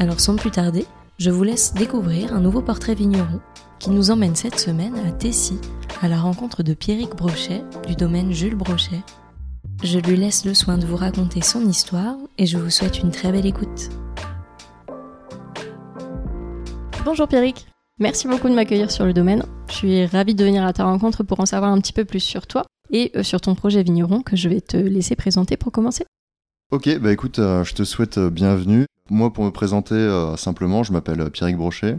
Alors sans plus tarder, je vous laisse découvrir un nouveau portrait vigneron qui nous emmène cette semaine à Tessy, à la rencontre de Pierrick Brochet du domaine Jules Brochet. Je lui laisse le soin de vous raconter son histoire et je vous souhaite une très belle écoute. Bonjour Pierrick, merci beaucoup de m'accueillir sur le domaine. Je suis ravie de venir à ta rencontre pour en savoir un petit peu plus sur toi et euh, sur ton projet vigneron que je vais te laisser présenter pour commencer. Ok, bah écoute, euh, je te souhaite euh, bienvenue. Moi, pour me présenter simplement, je m'appelle Pierrick Brochet.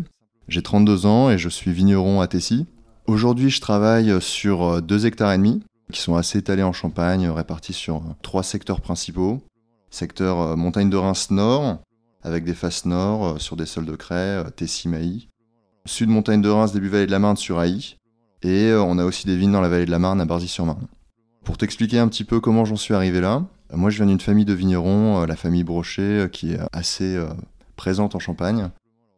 J'ai 32 ans et je suis vigneron à Tessy. Aujourd'hui, je travaille sur 2 hectares et demi qui sont assez étalés en Champagne, répartis sur trois secteurs principaux. Secteur montagne de Reims Nord, avec des faces nord sur des sols de craie, Tessy-Mailly. Sud montagne de Reims, début vallée de la Marne sur Haï. Et on a aussi des vignes dans la vallée de la Marne à Barzy-sur-Marne. Pour t'expliquer un petit peu comment j'en suis arrivé là, moi, je viens d'une famille de vignerons, euh, la famille Brochet, euh, qui est assez euh, présente en Champagne,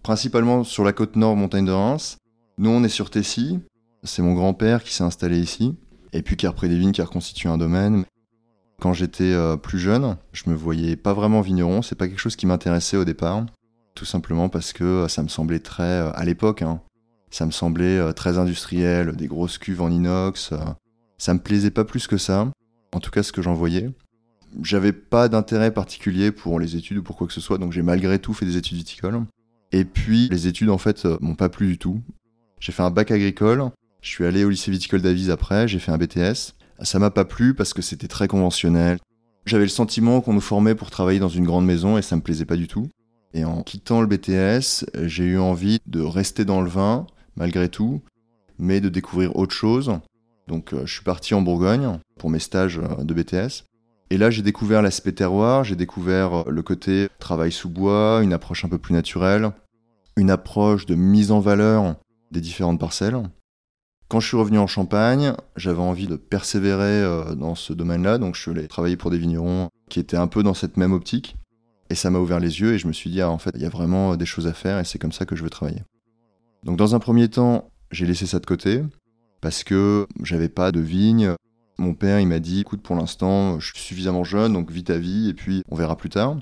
principalement sur la côte nord, montagne de Reims. Nous, on est sur Tessy. C'est mon grand-père qui s'est installé ici, et puis qui a repris des vignes, qui a reconstitué un domaine. Quand j'étais plus jeune, je me voyais pas vraiment vigneron. C'est pas quelque chose qui m'intéressait au départ, tout simplement parce que ça me semblait très, à l'époque, hein, ça me semblait très industriel, des grosses cuves en inox. Ça me plaisait pas plus que ça, en tout cas ce que j'en voyais j'avais pas d'intérêt particulier pour les études ou pour quoi que ce soit, donc j'ai malgré tout fait des études viticoles. Et puis les études en fait euh, m'ont pas plu du tout. J'ai fait un bac agricole, je suis allé au lycée viticole d'Avise après, j'ai fait un BTS. Ça m'a pas plu parce que c'était très conventionnel. J'avais le sentiment qu'on nous formait pour travailler dans une grande maison et ça me plaisait pas du tout. Et en quittant le BTS, j'ai eu envie de rester dans le vin, malgré tout, mais de découvrir autre chose. Donc euh, je suis parti en Bourgogne pour mes stages euh, de BTS. Et là, j'ai découvert l'aspect terroir, j'ai découvert euh, le côté travail sous bois, une approche un peu plus naturelle, une approche de mise en valeur des différentes parcelles. Quand je suis revenu en Champagne, j'avais envie de persévérer euh, dans ce domaine-là, donc je suis allé travailler pour des vignerons qui étaient un peu dans cette même optique. Et ça m'a ouvert les yeux et je me suis dit, ah, en fait, il y a vraiment des choses à faire et c'est comme ça que je veux travailler. Donc dans un premier temps, j'ai laissé ça de côté parce que j'avais pas de vigne, mon père, il m'a dit, écoute, pour l'instant, je suis suffisamment jeune, donc vis ta vie, et puis on verra plus tard.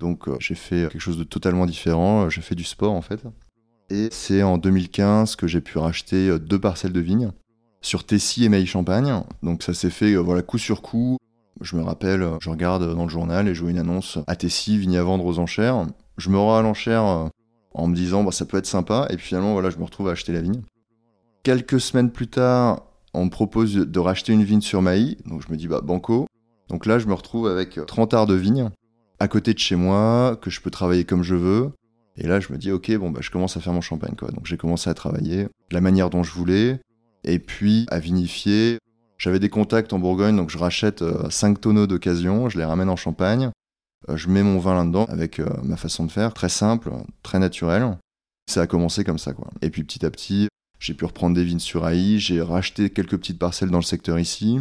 Donc euh, j'ai fait quelque chose de totalement différent, j'ai fait du sport en fait. Et c'est en 2015 que j'ai pu racheter euh, deux parcelles de vignes sur Tessy et Mailly-Champagne. Donc ça s'est fait euh, voilà, coup sur coup. Je me rappelle, je regarde dans le journal et je vois une annonce à Tessy, vigne à vendre aux enchères. Je me rends à l'enchère en me disant bah, ça peut être sympa et puis finalement voilà, je me retrouve à acheter la vigne. Quelques semaines plus tard, on me propose de racheter une vigne sur Maï, donc je me dis bah banco. Donc là, je me retrouve avec 30 arts de vigne à côté de chez moi, que je peux travailler comme je veux. Et là, je me dis ok, bon bah je commence à faire mon champagne quoi. Donc j'ai commencé à travailler la manière dont je voulais, et puis à vinifier. J'avais des contacts en Bourgogne, donc je rachète 5 euh, tonneaux d'occasion, je les ramène en Champagne, euh, je mets mon vin là-dedans avec euh, ma façon de faire, très simple, très naturel. Ça a commencé comme ça quoi. Et puis petit à petit, j'ai pu reprendre des vignes sur Haï, j'ai racheté quelques petites parcelles dans le secteur ici.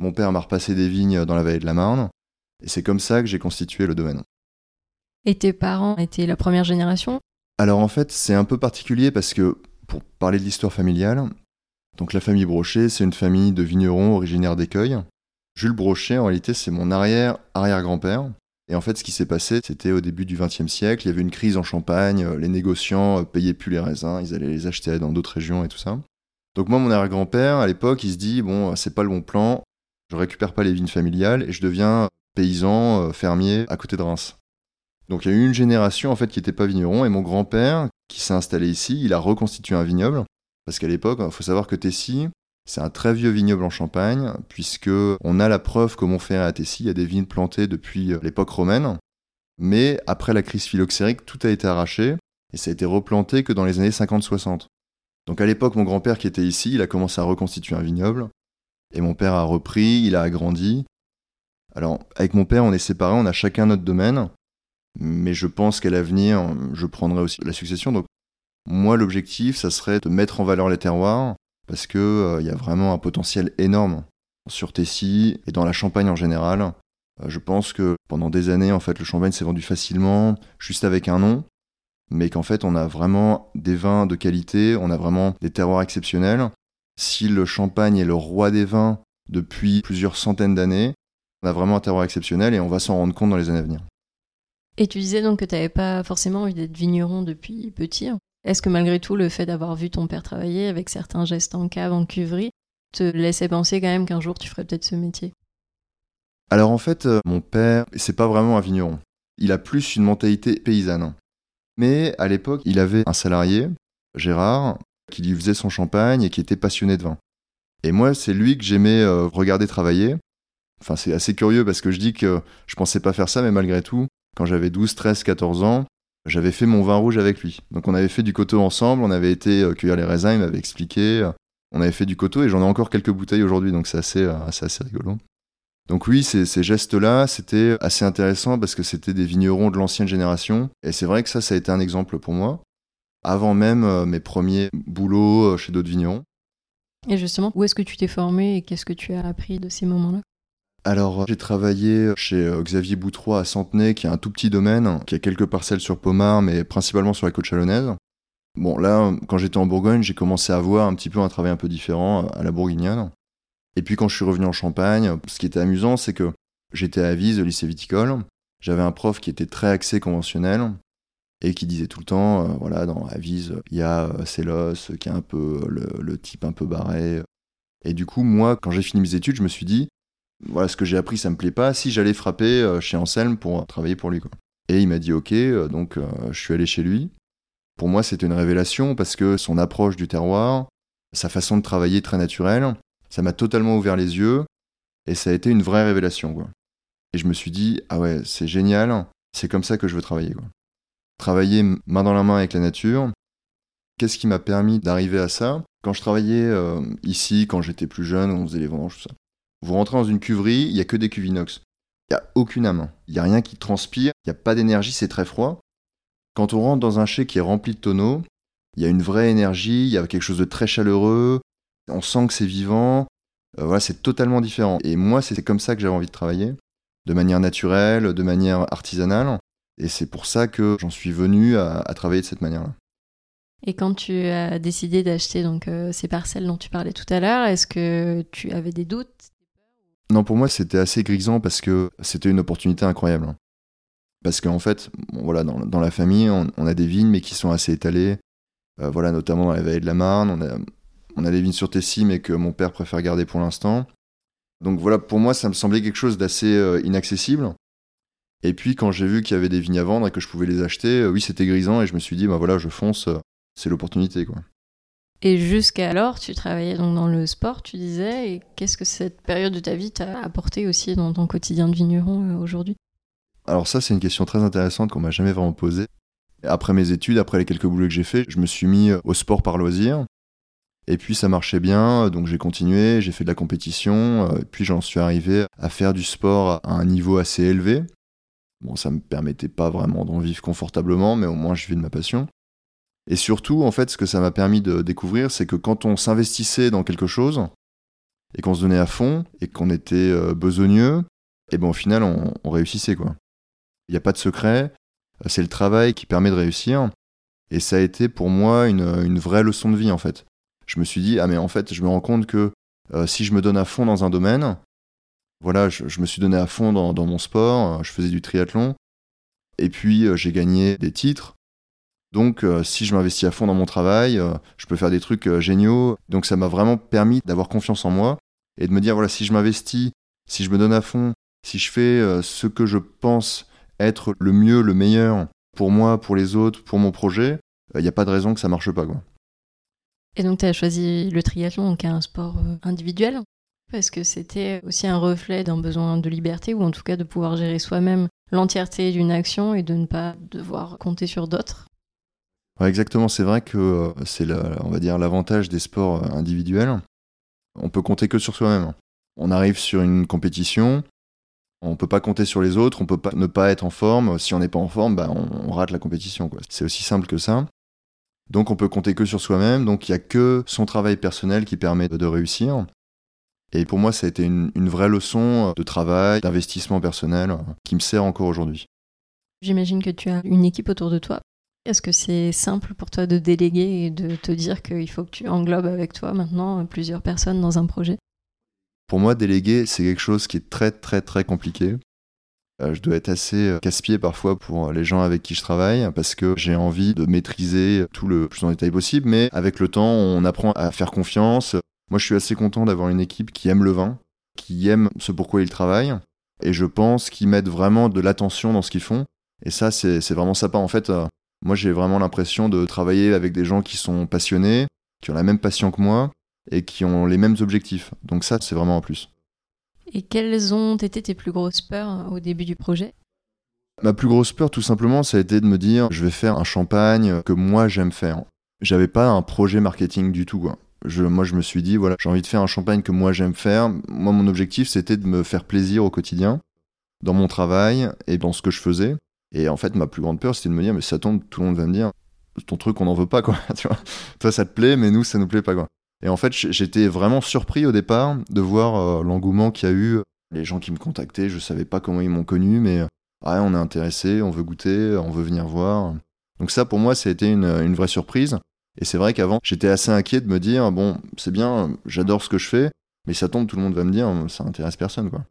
Mon père m'a repassé des vignes dans la vallée de la Marne. Et c'est comme ça que j'ai constitué le domaine. Et tes parents étaient la première génération? Alors en fait, c'est un peu particulier parce que, pour parler de l'histoire familiale, donc la famille Brochet, c'est une famille de vignerons originaires d'Écueil. Jules Brochet, en réalité, c'est mon arrière-arrière-grand-père. Et en fait, ce qui s'est passé, c'était au début du XXe siècle, il y avait une crise en Champagne, euh, les négociants euh, payaient plus les raisins, ils allaient les acheter dans d'autres régions et tout ça. Donc moi, mon arrière-grand-père, à l'époque, il se dit, bon, c'est pas le bon plan, je récupère pas les vignes familiales et je deviens paysan, euh, fermier à côté de Reims. Donc il y a eu une génération en fait qui n'était pas vigneron et mon grand-père qui s'est installé ici, il a reconstitué un vignoble parce qu'à l'époque, il faut savoir que Tessy, c'est un très vieux vignoble en Champagne, puisque on a la preuve qu'au Montferrat à Tessy, il y a des vignes plantées depuis euh, l'époque romaine. Mais après la crise phylloxérique, tout a été arraché et ça a été replanté que dans les années 50-60. Donc à l'époque, mon grand-père qui était ici, il a commencé à reconstituer un vignoble. Et mon père a repris, il a agrandi. Alors, avec mon père, on est séparés, on a chacun notre domaine. Mais je pense qu'à l'avenir, je prendrai aussi la succession. Donc, moi, l'objectif, ça serait de mettre en valeur les terroirs parce qu'il euh, y a vraiment un potentiel énorme sur Tessie et dans la Champagne en général. Euh, je pense que pendant des années, en fait, le champagne s'est vendu facilement, juste avec un nom, mais qu'en fait, on a vraiment des vins de qualité, on a vraiment des terroirs exceptionnels. Si le champagne est le roi des vins depuis plusieurs centaines d'années, on a vraiment un terroir exceptionnel et on va s'en rendre compte dans les années à venir. Et tu disais donc que tu n'avais pas forcément envie d'être vigneron depuis petit. Est-ce que malgré tout, le fait d'avoir vu ton père travailler avec certains gestes en cave, en cuverie, te laissait penser quand même qu'un jour tu ferais peut-être ce métier? Alors en fait, euh, mon père, c'est pas vraiment un vigneron. Il a plus une mentalité paysanne. Mais à l'époque, il avait un salarié, Gérard, qui lui faisait son champagne et qui était passionné de vin. Et moi, c'est lui que j'aimais euh, regarder travailler. Enfin, c'est assez curieux parce que je dis que je pensais pas faire ça, mais malgré tout, quand j'avais 12, 13, 14 ans, j'avais fait mon vin rouge avec lui. Donc on avait fait du coteau ensemble, on avait été euh, cueillir les raisins, il m'avait expliqué. Euh, on avait fait du coteau et j'en ai encore quelques bouteilles aujourd'hui, donc c'est assez, assez, rigolo. Donc oui, ces, ces gestes-là, c'était assez intéressant parce que c'était des vignerons de l'ancienne génération. Et c'est vrai que ça, ça a été un exemple pour moi avant même euh, mes premiers boulots euh, chez d'autres vignerons. Et justement, où est-ce que tu t'es formé et qu'est-ce que tu as appris de ces moments-là? Alors, j'ai travaillé chez euh, Xavier Boutrois à Centenay, qui a un tout petit domaine, qui a quelques parcelles sur Pomard, mais principalement sur la côte chalonnaise. Bon, là, quand j'étais en Bourgogne, j'ai commencé à voir un petit peu un travail un peu différent à la bourguignonne. Et puis, quand je suis revenu en Champagne, ce qui était amusant, c'est que j'étais à Vise, au lycée viticole. J'avais un prof qui était très axé conventionnel, et qui disait tout le temps, euh, voilà, dans Avise, il y a euh, Célos, qui est un peu le, type un peu barré. Et du coup, moi, quand j'ai fini mes études, je me suis dit, voilà, ce que j'ai appris, ça me plaît pas, si j'allais frapper euh, chez Anselme pour travailler pour lui. Et il m'a dit, ok, donc je suis allé chez lui. Pour moi, c'était une révélation parce que son approche du terroir, sa façon de travailler très naturelle, ça m'a totalement ouvert les yeux et ça a été une vraie révélation. Quoi. Et je me suis dit, ah ouais, c'est génial, c'est comme ça que je veux travailler. Travailler main dans la main avec la nature. Qu'est-ce qui m'a permis d'arriver à ça? Quand je travaillais euh, ici, quand j'étais plus jeune, on faisait les vendanges, tout ça. Vous rentrez dans une cuverie, il n'y a que des cuvinox. Il n'y a aucune âme. Il n'y a rien qui transpire, il n'y a pas d'énergie, c'est très froid. Quand on rentre dans un chai qui est rempli de tonneaux, il y a une vraie énergie, il y a quelque chose de très chaleureux, on sent que c'est vivant. Euh, voilà, c'est totalement différent. Et moi, c'est comme ça que j'avais envie de travailler, de manière naturelle, de manière artisanale. Et c'est pour ça que j'en suis venu à, travailler de cette manière-là. Et quand tu as décidé d'acheter donc euh, ces parcelles dont tu parlais tout à l'heure, est-ce que tu avais des doutes Non, pour moi c'était assez grisant parce que c'était une opportunité incroyable. Parce qu'en fait, voilà, dans, la famille, on, a des vignes mais qui sont assez étalées. Euh, voilà, notamment dans la vallée de la Marne, on a, des vignes sur Tessie mais que mon père préfère garder pour l'instant. Donc voilà, pour moi, ça me semblait quelque chose d'assez euh, inaccessible. Et puis quand j'ai vu qu'il y avait des vignes à vendre et que je pouvais les acheter, euh, oui, c'était grisant et je me suis dit, bah voilà, je fonce, c'est l'opportunité quoi. Et jusqu'à alors, tu travaillais donc dans le sport, tu disais, et qu'est-ce que cette période de ta vie t'a apporté aussi dans ton quotidien de vigneron euh, aujourd'hui? Alors ça, c'est une question très intéressante qu'on m'a jamais vraiment posée. Après mes études, après les quelques boulots que j'ai fait, je me suis mis au sport par loisir. Et puis ça marchait bien, donc j'ai continué, j'ai fait de la compétition, puis j'en suis arrivé à faire du sport à un niveau assez élevé. Bon, ça me permettait pas vraiment d'en vivre confortablement, mais au moins je vis de ma passion. Et surtout, en fait, ce que ça m'a permis de découvrir, c'est que quand on s'investissait dans quelque chose, et qu'on se donnait à fond, et qu'on était euh, besogneux, et ben au final, on, réussissait, quoi. Il n'y a pas de secret, euh, c'est le travail qui permet de réussir, et ça a été pour moi une, vraie leçon de vie, en fait. Je me suis dit, ah mais en fait, je me rends compte que euh, si je me donne à fond dans un domaine, voilà, je, me suis donné à fond dans, mon sport, je faisais du triathlon, et puis euh, j'ai gagné des titres. Donc euh, si je m'investis à fond dans mon travail, euh, je peux faire des trucs géniaux. Donc ça m'a vraiment permis d'avoir confiance en moi et de me dire, voilà, si je m'investis, si je me donne à fond, si je fais ce que je pense être le mieux, le meilleur pour moi, pour les autres, pour mon projet, il n'y a pas de raison que ça marche pas. Et donc tu as choisi le triathlon, qui est un sport individuel parce que c'était aussi un reflet d'un besoin de liberté, ou en tout cas de pouvoir gérer soi-même l'entièreté d'une action et de ne pas devoir compter sur d'autres? Exactement, c'est vrai que euh, c'est on va dire l'avantage des sports euh, individuels. On peut compter que sur soi-même. On arrive sur une compétition, On peut pas compter sur les autres, on peut pas ne pas être en forme. Si on n'est pas en forme, bah, on, rate la compétition. C'est aussi simple que ça. Donc on peut compter que sur soi-même. Donc il n'y a que son travail personnel qui permet de, réussir. Et pour moi, ça a été une, vraie leçon de travail, d'investissement personnel, euh, qui me sert encore aujourd'hui. J'imagine que tu as une équipe autour de toi. Est-ce que c'est simple pour toi de déléguer et de te dire qu'il faut que tu englobes avec toi maintenant plusieurs personnes dans un projet? Pour moi, déléguer, c'est quelque chose qui est très très très compliqué. Euh, je dois être assez euh, casse-pied parfois pour les gens avec qui je travaille parce que j'ai envie de maîtriser tout le plus en détail possible, mais avec le temps, on apprend à faire confiance. Moi, je suis assez content d'avoir une équipe qui aime le vin, qui aime ce pourquoi ils travaillent, et je pense qu'ils mettent vraiment de l'attention dans ce qu'ils font. Et ça, c'est vraiment sympa. En fait, euh, moi, j'ai vraiment l'impression de travailler avec des gens qui sont passionnés, qui ont la même passion que moi et qui ont les mêmes objectifs. Donc ça, c'est vraiment un plus. Et quelles ont été tes plus grosses peurs au début du projet? Ma plus grosse peur, tout simplement, ça a été de me dire, je vais faire un champagne que moi j'aime faire. J'avais pas un projet marketing du tout. Je, moi, je me suis dit, voilà, j'ai envie de faire un champagne que moi j'aime faire. Moi, mon objectif, c'était de me faire plaisir au quotidien, dans mon travail et dans ce que je faisais. Et en fait, ma plus grande peur, c'était de me dire, mais ça tombe, tout le monde va me dire, ton truc, on n'en veut pas, quoi. tu vois Toi, ça te plaît, mais nous, ça nous plaît pas, quoi. Et en fait, j'étais vraiment surpris au départ de voir euh, l'engouement qu'il y a eu. Les gens qui me contactaient, je savais pas comment ils m'ont connu, mais euh, on est intéressé, on veut goûter, on veut venir voir. Donc ça, pour moi, ça a été une, une vraie surprise. Et c'est vrai qu'avant, j'étais assez inquiet de me dire, bon, c'est bien, j'adore ce que je fais, mais ça tombe, tout le monde va me dire, ça intéresse personne, quoi.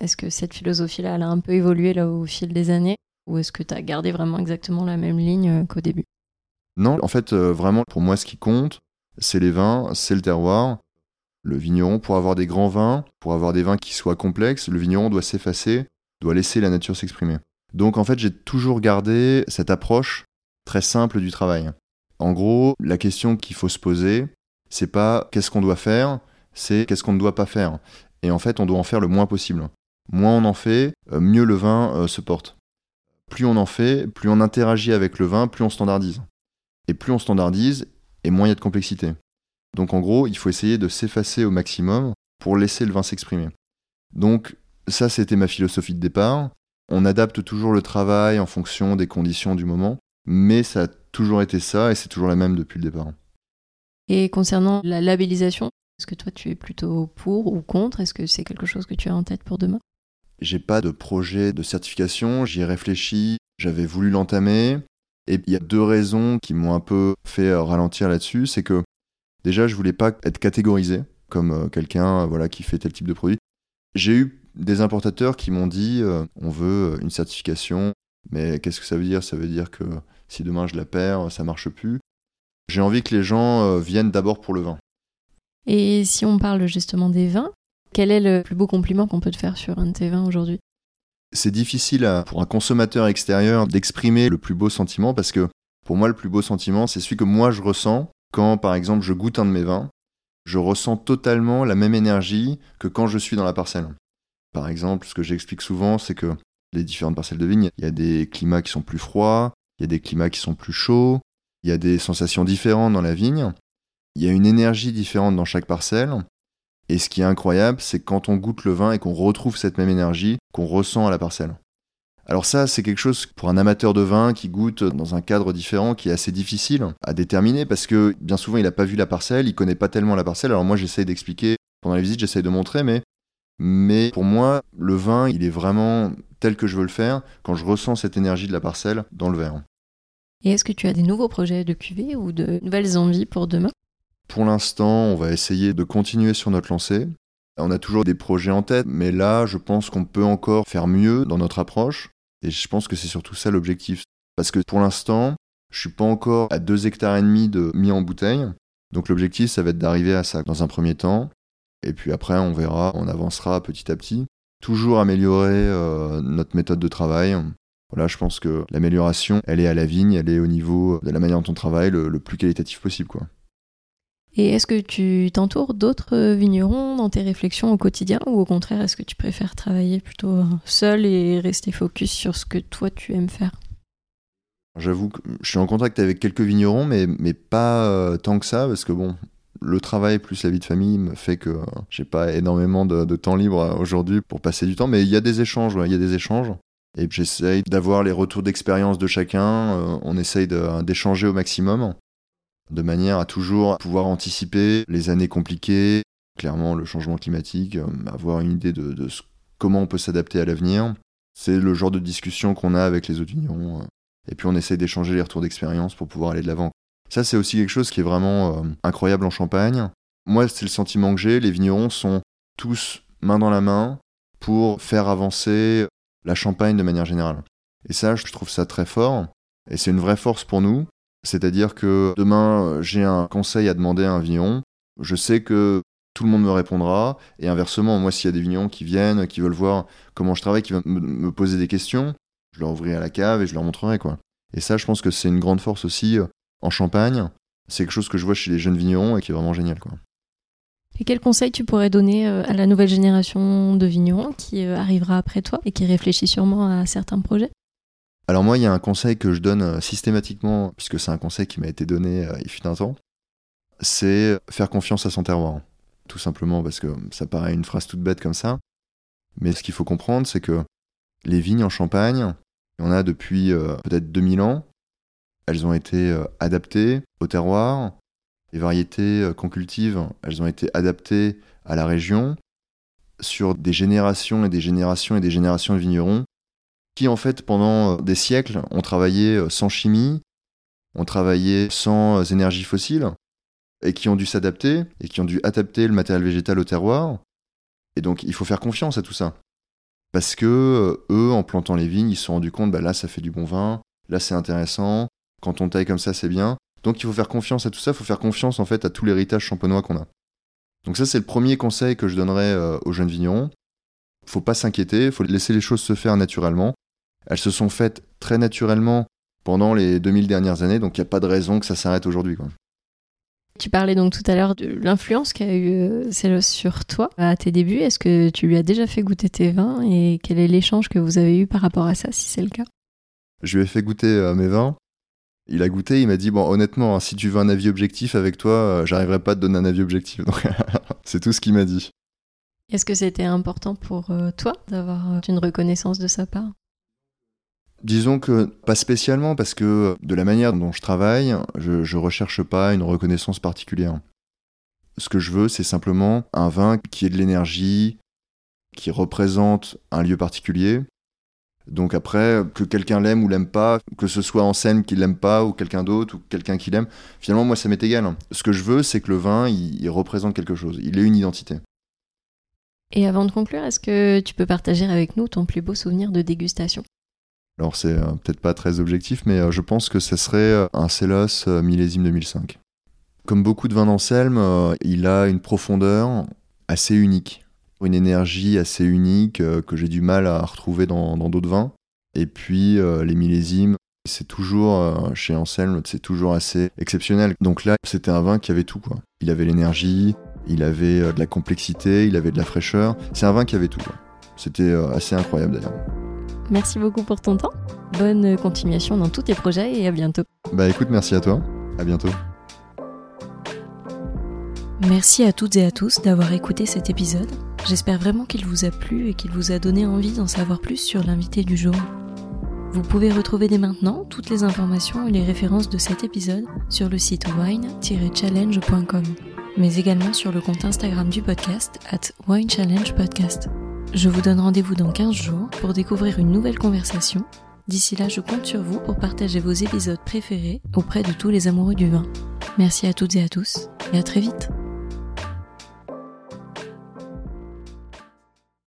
Est-ce que cette philosophie-là, elle a un peu évolué là, au fil des années? Ou est-ce que tu as gardé vraiment exactement la même ligne euh, qu'au début? Non, en fait, euh, vraiment, pour moi, ce qui compte, c'est les vins, c'est le terroir. Le vigneron, pour avoir des grands vins, pour avoir des vins qui soient complexes, le vigneron doit s'effacer, doit laisser la nature s'exprimer. Donc en fait, j'ai toujours gardé cette approche très simple du travail. En gros, la question qu'il faut se poser, c'est pas qu'est-ce qu'on doit faire, c'est qu'est-ce qu'on ne doit pas faire. Et en fait, on doit en faire le moins possible. Moins on en fait, euh, mieux le vin se porte. Plus on en fait, plus on interagit avec le vin, plus on standardise. Et plus on standardise, et moins il y a de complexité. Donc en gros, il faut essayer de s'effacer au maximum pour laisser le vin s'exprimer. Donc ça, c'était ma philosophie de départ. On adapte toujours le travail en fonction des conditions du moment, mais ça a toujours été ça et c'est toujours la même depuis le départ. Et concernant la labellisation, est-ce que toi tu es plutôt pour ou contre? Est-ce que c'est quelque chose que tu as en tête pour demain? J'ai pas de projet de certification, j'y ai réfléchi, j'avais voulu l'entamer. Et il y a deux raisons qui m'ont un peu fait euh, ralentir là-dessus. C'est que déjà, je voulais pas être catégorisé comme euh, quelqu'un euh, voilà, qui fait tel type de produit. J'ai eu des importateurs qui m'ont dit on veut une certification, mais qu'est-ce que ça veut dire? Ça veut dire que si demain je la perds, ça marche plus. J'ai envie que les gens viennent d'abord pour le vin. Et si on parle justement des vins, quel est le plus beau compliment qu'on peut te faire sur un de tes vins aujourd'hui? C'est difficile pour un consommateur extérieur d'exprimer le plus beau sentiment parce que pour moi, le plus beau sentiment, c'est celui que moi je ressens quand, par exemple, je goûte un de mes vins. Je ressens totalement la même énergie que quand je suis dans la parcelle. Par exemple, ce que j'explique souvent, c'est que les différentes parcelles de vigne, il y a des climats qui sont plus froids, il y a des climats qui sont plus chauds, il y a des sensations différentes dans la vigne, il y a une énergie différente dans chaque parcelle, et ce qui est incroyable, c'est quand on goûte le vin et qu'on retrouve cette même énergie qu'on ressent à la parcelle. Alors ça, c'est quelque chose pour un amateur de vin qui goûte dans un cadre différent qui est assez difficile à déterminer parce que bien souvent il n'a pas vu la parcelle, il connaît pas tellement la parcelle. Alors moi j'essaye d'expliquer pendant les visites, j'essaye de montrer, mais mais pour moi le vin il est vraiment tel que je veux le faire quand je ressens cette énergie de la parcelle dans le verre. Et est-ce que tu as des nouveaux projets de cuvée ou de nouvelles envies pour demain? Pour l'instant, on va essayer de continuer sur notre lancée. On a toujours des projets en tête, mais là, je pense qu'on peut encore faire mieux dans notre approche. Et je pense que c'est surtout ça l'objectif. Parce que pour l'instant, je suis pas encore à 2 hectares et demi de mis en bouteille. Donc l'objectif, ça va être d'arriver à ça dans un premier temps. Et puis après, on verra, on avancera petit à petit. Toujours améliorer euh, notre méthode de travail. Voilà, je pense que l'amélioration, elle est à la vigne, elle est au niveau de la manière dont on travaille le, le plus qualitatif possible. quoi. Et est-ce que tu t'entoures d'autres vignerons dans tes réflexions au quotidien ou au contraire, est-ce que tu préfères travailler plutôt seul et rester focus sur ce que toi tu aimes faire? J'avoue que je suis en contact avec quelques vignerons, mais, pas euh, tant que ça, parce que bon, Le travail plus la vie de famille me fait que j'ai pas énormément de, temps libre aujourd'hui pour passer du temps, mais il y a des échanges, il y a des échanges. Et j'essaye d'avoir les retours d'expérience de chacun. Euh, on essaye d'échanger au maximum, de manière à toujours pouvoir anticiper les années compliquées, clairement le changement climatique, euh, avoir une idée de, comment on peut s'adapter à l'avenir. C'est le genre de discussion qu'on a avec les autres unions. Euh. Et puis on essaye d'échanger les retours d'expérience pour pouvoir aller de l'avant. Ça, c'est aussi quelque chose qui est vraiment incroyable en Champagne. Moi, c'est le sentiment que j'ai. Les vignerons sont tous main dans la main pour faire avancer la Champagne de manière générale. Et ça, je trouve ça très fort. Et c'est une vraie force pour nous. C'est-à-dire que demain, j'ai un conseil à demander à un vigneron. Je sais que tout le monde me répondra. Et inversement, moi, s'il y a des vignons qui viennent, qui veulent voir comment je travaille, qui veulent me, poser des questions, je leur ouvrirai la cave et je leur montrerai. quoi. Et ça, je pense que c'est une grande force aussi euh, en Champagne. C'est quelque chose que je vois chez les jeunes vignerons et qui est vraiment génial. quoi. Et quel conseil tu pourrais donner euh, à la nouvelle génération de vignerons qui euh, arrivera après toi et qui réfléchit sûrement à certains projets? Alors moi, il y a un conseil que je donne euh, systématiquement, puisque c'est un conseil qui m'a été donné il fut un temps, c'est faire confiance à son terroir. Tout simplement parce que ça paraît une phrase toute bête comme ça. Mais ce qu'il faut comprendre, c'est que les vignes en Champagne, il y en a depuis peut-être 2000 ans. Elles ont été adaptées au terroir, les variétés euh, qu'on cultive, elles ont été adaptées à la région sur des générations et des générations et des générations de vignerons qui, en fait, pendant euh, des siècles, ont travaillé euh, sans chimie, ont travaillé sans énergie fossile et qui ont dû s'adapter et qui ont dû adapter le matériel végétal au terroir. Et donc, il faut faire confiance à tout ça. Parce que eux, en plantant les vignes, ils se sont rendus compte, bah là, ça fait du bon vin, là, c'est intéressant, quand on taille comme ça, c'est bien. Donc il faut faire confiance à tout ça, il faut faire confiance en fait à tout l'héritage champenois qu'on a. Donc ça c'est le premier conseil que je donnerais euh, aux jeunes vignerons. Faut pas s'inquiéter, il faut laisser les choses se faire naturellement. Elles se sont faites très naturellement pendant les 2000 dernières années, donc il n'y a pas de raison que ça s'arrête aujourd'hui. Tu parlais donc tout à l'heure de l'influence qu'a eu euh, sur toi à tes débuts. Est-ce que tu lui as déjà fait goûter tes vins et quel est l'échange que vous avez eu par rapport à ça, si c'est le cas? Je lui ai fait goûter euh, mes vins il a goûté, il m'a dit bon honnêtement, hein, si tu veux un avis objectif avec toi, euh, j'arriverai pas à te donner un avis objectif. c'est tout ce qu'il m'a dit. Est-ce que c'était important pour toi d'avoir une reconnaissance de sa part? Disons que pas spécialement parce que de la manière dont je travaille, je, ne recherche pas une reconnaissance particulière. Ce que je veux, c'est simplement un vin qui ait de l'énergie, qui représente un lieu particulier, donc après, que quelqu'un l'aime ou l'aime pas, que ce soit en scène qu'il l'aime pas ou quelqu'un d'autre ou quelqu'un qui l'aime, finalement moi ça m'est égal. Ce que je veux, c'est que le vin, il, représente quelque chose, il ait une identité. Et avant de conclure, est-ce que tu peux partager avec nous ton plus beau souvenir de dégustation? Alors c'est euh, peut-être pas très objectif, mais euh, je pense que ce serait euh, un Célos millésime 2005. Comme beaucoup de vins d'Anselme, il a une profondeur assez unique une énergie assez unique que j'ai du mal à retrouver dans d'autres vins. Et puis les millésimes, c'est toujours, chez Anselme, c'est toujours assez exceptionnel. Donc là, c'était un vin qui avait tout. Il avait l'énergie, il avait de la complexité, il avait de la fraîcheur. C'est un vin qui avait tout. C'était assez incroyable d'ailleurs. Merci beaucoup pour ton temps. Bonne continuation dans tous tes projets et à bientôt. Bah écoute, merci à toi. À bientôt. Merci à toutes et à tous d'avoir écouté cet épisode. J'espère vraiment qu'il vous a plu et qu'il vous a donné envie d'en savoir plus sur l'invité du jour. Vous pouvez retrouver dès maintenant toutes les informations et les références de cet épisode sur le site wine-challenge.com, mais également sur le compte Instagram du podcast at winechallengepodcast. Je vous donne rendez-vous dans 15 jours pour découvrir une nouvelle conversation. D'ici là, je compte sur vous pour partager vos épisodes préférés auprès de tous les amoureux du vin. Merci à toutes et à tous et à très vite.